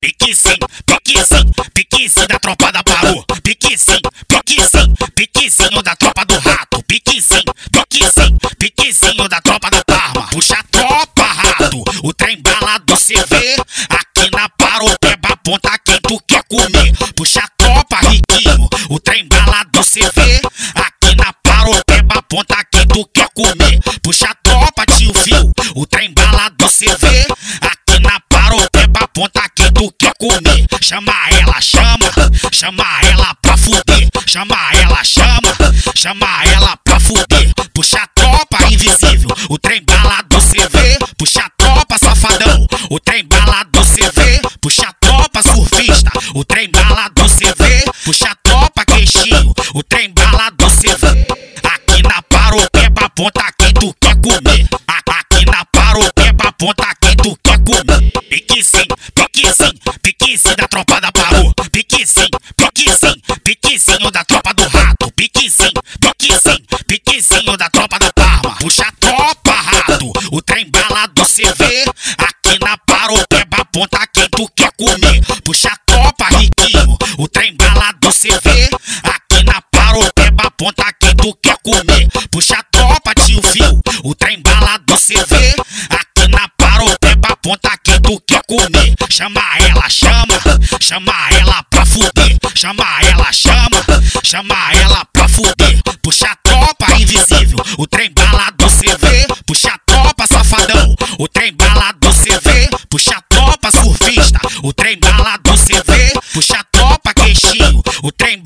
Pique sim, pique sim, pique sim da tropa da parou. Pique sim, pique sim, pique sim da tropa do rato. Pique sim, pique sim, pique sim da tropa da parma. Puxa a tropa, rato, o trem bala do CV. Aqui na parou, peba ponta quem tu quer comer. Puxa a tropa, riquinho, o trem bala do CV. Aqui na parou, peba ponta quem tu quer comer. Puxa a tropa, tio viu, o trem bala do CV. Chama, ela pra fuder. Chama ela, chama, chama ela pra fuder. Puxa a tropa invisível, o trem bala do CV. Puxa a tropa safadão, o trem bala do CV. Puxa a tropa surfista, o trem bala do CV. Puxa a tropa queixinho, o trem bala do CV. Aqui na paropeba ponta quem tu quer comer. Aqui na paropeba ponta quem tu quer comer. Pique sim, pique sim, pique sim da tropa da parou. Pique sim, pique sim, pique sim da tropa do rato. Pique sim, pique sim, pique sim da tropa da parma. Puxa a tropa, rato, o trem bala do CV. Aqui na paropeba ponta quem tu quer comer. Puxa a tropa, riquinho, o trem bala do CV. Aqui na paropeba ponta quem tu quer comer. Puxa a tropa, tio viu, o trem bala do CV comer. Chama ela, chama, chama ela pra fuder. Chama ela, chama, chama ela pra fuder. Puxa a tropa invisível, o trem bala do CV. Puxa a tropa safadão, o trem bala do CV. Puxa a tropa surfista, o trem bala do CV. Puxa a tropa queixinho, o trem